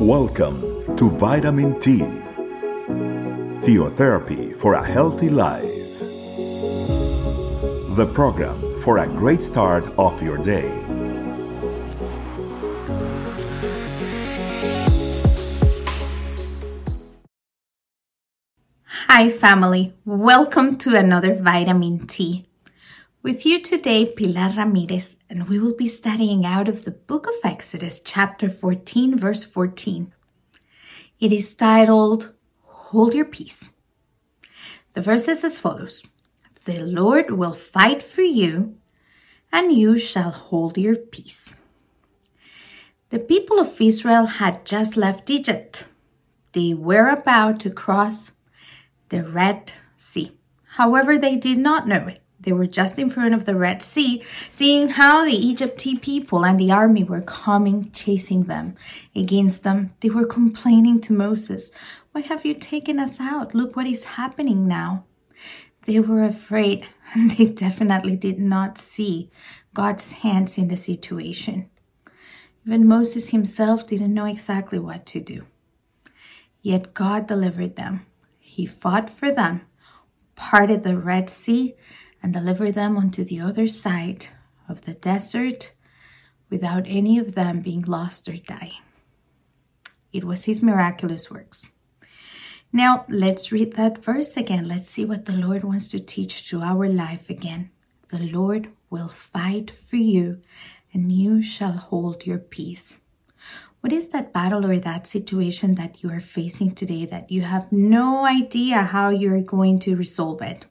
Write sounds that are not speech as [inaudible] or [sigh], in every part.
Welcome to Vitamin T, Theotherapy for a Healthy Life. The program for a great start of your day. Hi, family. Welcome to another Vitamin T. With you today, Pilar Ramirez, and we will be studying out of the book of Exodus, chapter 14, verse 14. It is titled, Hold Your Peace. The verse is as follows The Lord will fight for you, and you shall hold your peace. The people of Israel had just left Egypt. They were about to cross the Red Sea. However, they did not know it. They were just in front of the Red Sea, seeing how the Egyptian people and the army were coming, chasing them against them. They were complaining to Moses, Why have you taken us out? Look what is happening now. They were afraid, [laughs] and they definitely did not see God's hands in the situation. Even Moses himself didn't know exactly what to do. Yet God delivered them. He fought for them, parted the Red Sea, and delivered them onto the other side of the desert without any of them being lost or dying. It was his miraculous works. Now, let's read that verse again. Let's see what the Lord wants to teach to our life again. The Lord will fight for you, and you shall hold your peace. What is that battle or that situation that you are facing today that you have no idea how you're going to resolve it?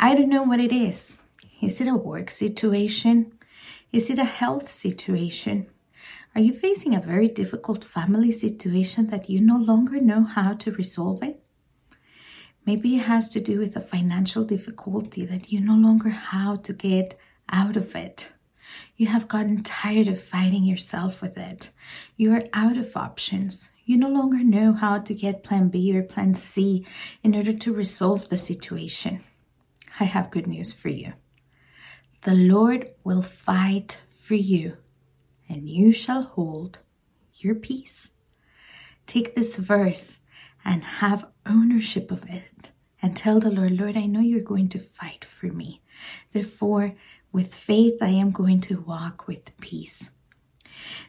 I don't know what it is. Is it a work situation? Is it a health situation? Are you facing a very difficult family situation that you no longer know how to resolve it? Maybe it has to do with a financial difficulty that you no longer know how to get out of it. You have gotten tired of fighting yourself with it. You are out of options. You no longer know how to get plan B or plan C in order to resolve the situation. I have good news for you. The Lord will fight for you, and you shall hold your peace. Take this verse and have ownership of it and tell the Lord, Lord, I know you're going to fight for me. Therefore, with faith, I am going to walk with peace.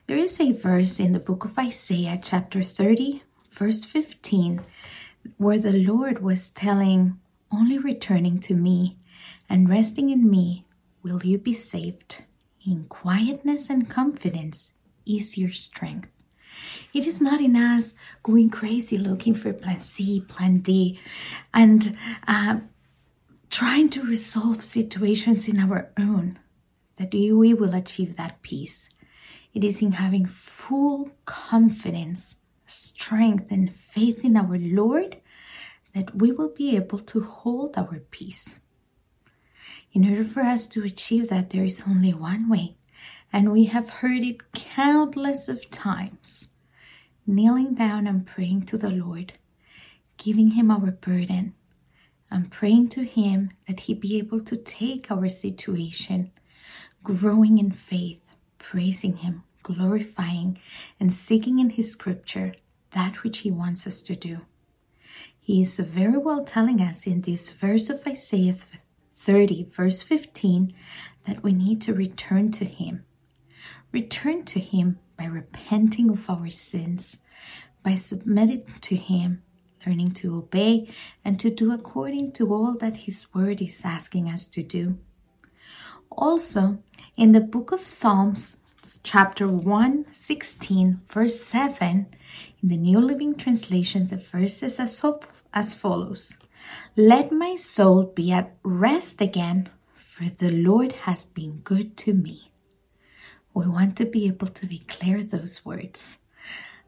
There is a verse in the book of Isaiah, chapter 30, verse 15, where the Lord was telling, Only returning to me and resting in me will you be saved. In quietness and confidence is your strength. It is not in us going crazy looking for plan C, plan D, and uh, trying to resolve situations in our own that we will achieve that peace. It is in having full confidence, strength, and faith in our Lord that we will be able to hold our peace. In order for us to achieve that, there is only one way, and we have heard it countless of times kneeling down and praying to the Lord, giving Him our burden, and praying to Him that He be able to take our situation, growing in faith, praising Him, glorifying, and seeking in His scripture that which He wants us to do. He is very well telling us in this verse of Isaiah 30, verse 15, that we need to return to Him. Return to Him by repenting of our sins, by submitting to Him, learning to obey, and to do according to all that His Word is asking us to do. Also, in the book of Psalms, chapter 116, verse 7, in the New Living Translation, the verse is as, as follows Let my soul be at rest again, for the Lord has been good to me. We want to be able to declare those words.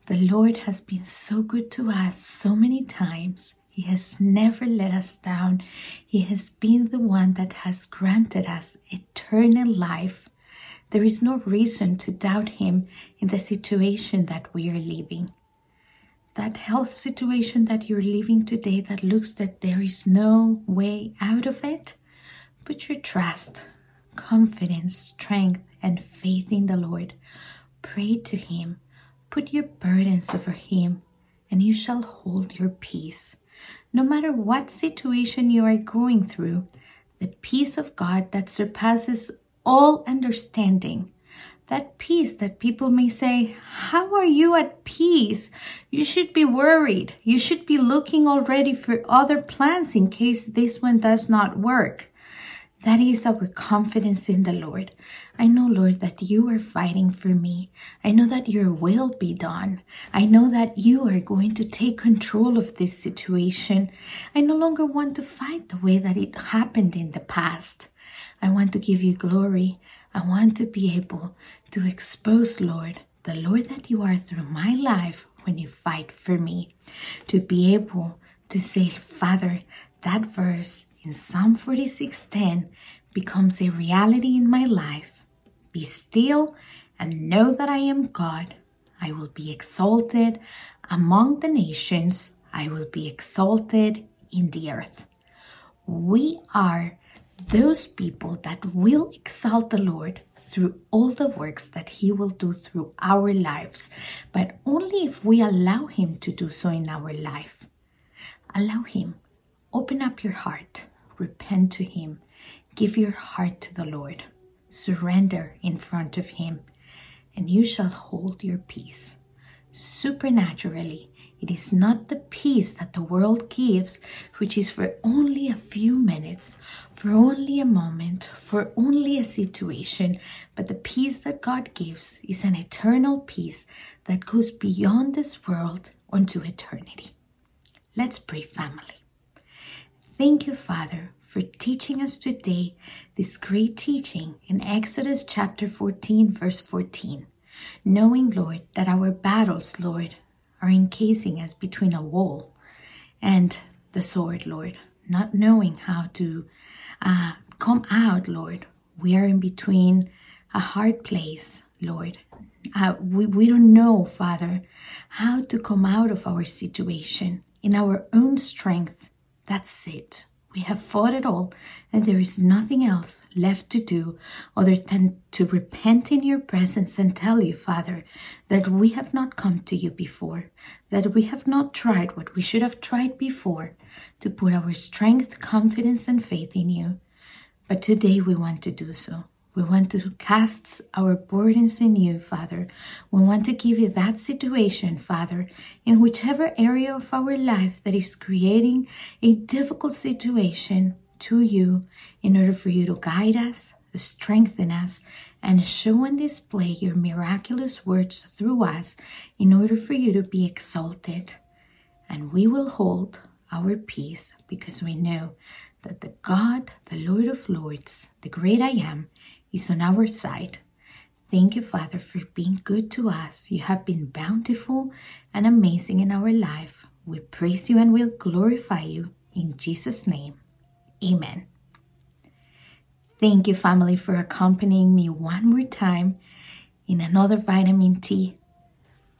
The Lord has been so good to us so many times. He has never let us down. He has been the one that has granted us eternal life. There is no reason to doubt Him in the situation that we are living. That health situation that you're living today that looks that there is no way out of it, put your trust, confidence, strength, and faith in the Lord. Pray to Him. Put your burdens over him, and you shall hold your peace. No matter what situation you are going through, the peace of God that surpasses all understanding that peace that people may say, How are you at peace? You should be worried. You should be looking already for other plans in case this one does not work. That is our confidence in the Lord. I know, Lord, that you are fighting for me. I know that your will be done. I know that you are going to take control of this situation. I no longer want to fight the way that it happened in the past. I want to give you glory. I want to be able to expose, Lord, the Lord that you are through my life when you fight for me. To be able to say, Father, that verse in Psalm 46:10 becomes a reality in my life. Be still and know that I am God. I will be exalted among the nations. I will be exalted in the earth. We are those people that will exalt the Lord through all the works that He will do through our lives, but only if we allow Him to do so in our life. Allow Him. Open up your heart. Repent to Him. Give your heart to the Lord. Surrender in front of Him, and you shall hold your peace. Supernaturally, it is not the peace that the world gives, which is for only a few minutes, for only a moment, for only a situation, but the peace that God gives is an eternal peace that goes beyond this world unto eternity. Let's pray, family. Thank you, Father, for teaching us today this great teaching in Exodus chapter 14, verse 14. Knowing, Lord, that our battles, Lord, are encasing us between a wall and the sword, Lord, not knowing how to uh, come out, Lord. We are in between a hard place, Lord. Uh, we, we don't know, Father, how to come out of our situation in our own strength. That's it. We have fought it all, and there is nothing else left to do other than to repent in your presence and tell you, Father, that we have not come to you before, that we have not tried what we should have tried before to put our strength, confidence, and faith in you. But today we want to do so. We want to cast our burdens in you, Father. We want to give you that situation, Father, in whichever area of our life that is creating a difficult situation to you in order for you to guide us, strengthen us, and show and display your miraculous words through us in order for you to be exalted. And we will hold our peace because we know that the God, the Lord of Lords, the great I am, is on our side. Thank you, Father, for being good to us. You have been bountiful and amazing in our life. We praise you and will glorify you in Jesus' name. Amen. Thank you, family, for accompanying me one more time in another vitamin T.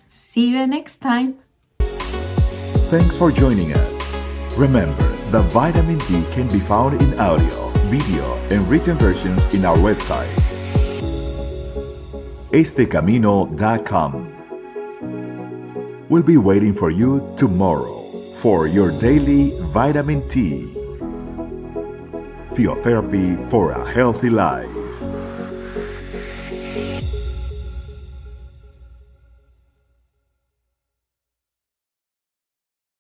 See you next time. Thanks for joining us. Remember, the vitamin T can be found in audio video, and written versions in our website, estecamino.com. We'll be waiting for you tomorrow for your daily vitamin T. Theotherapy for a healthy life.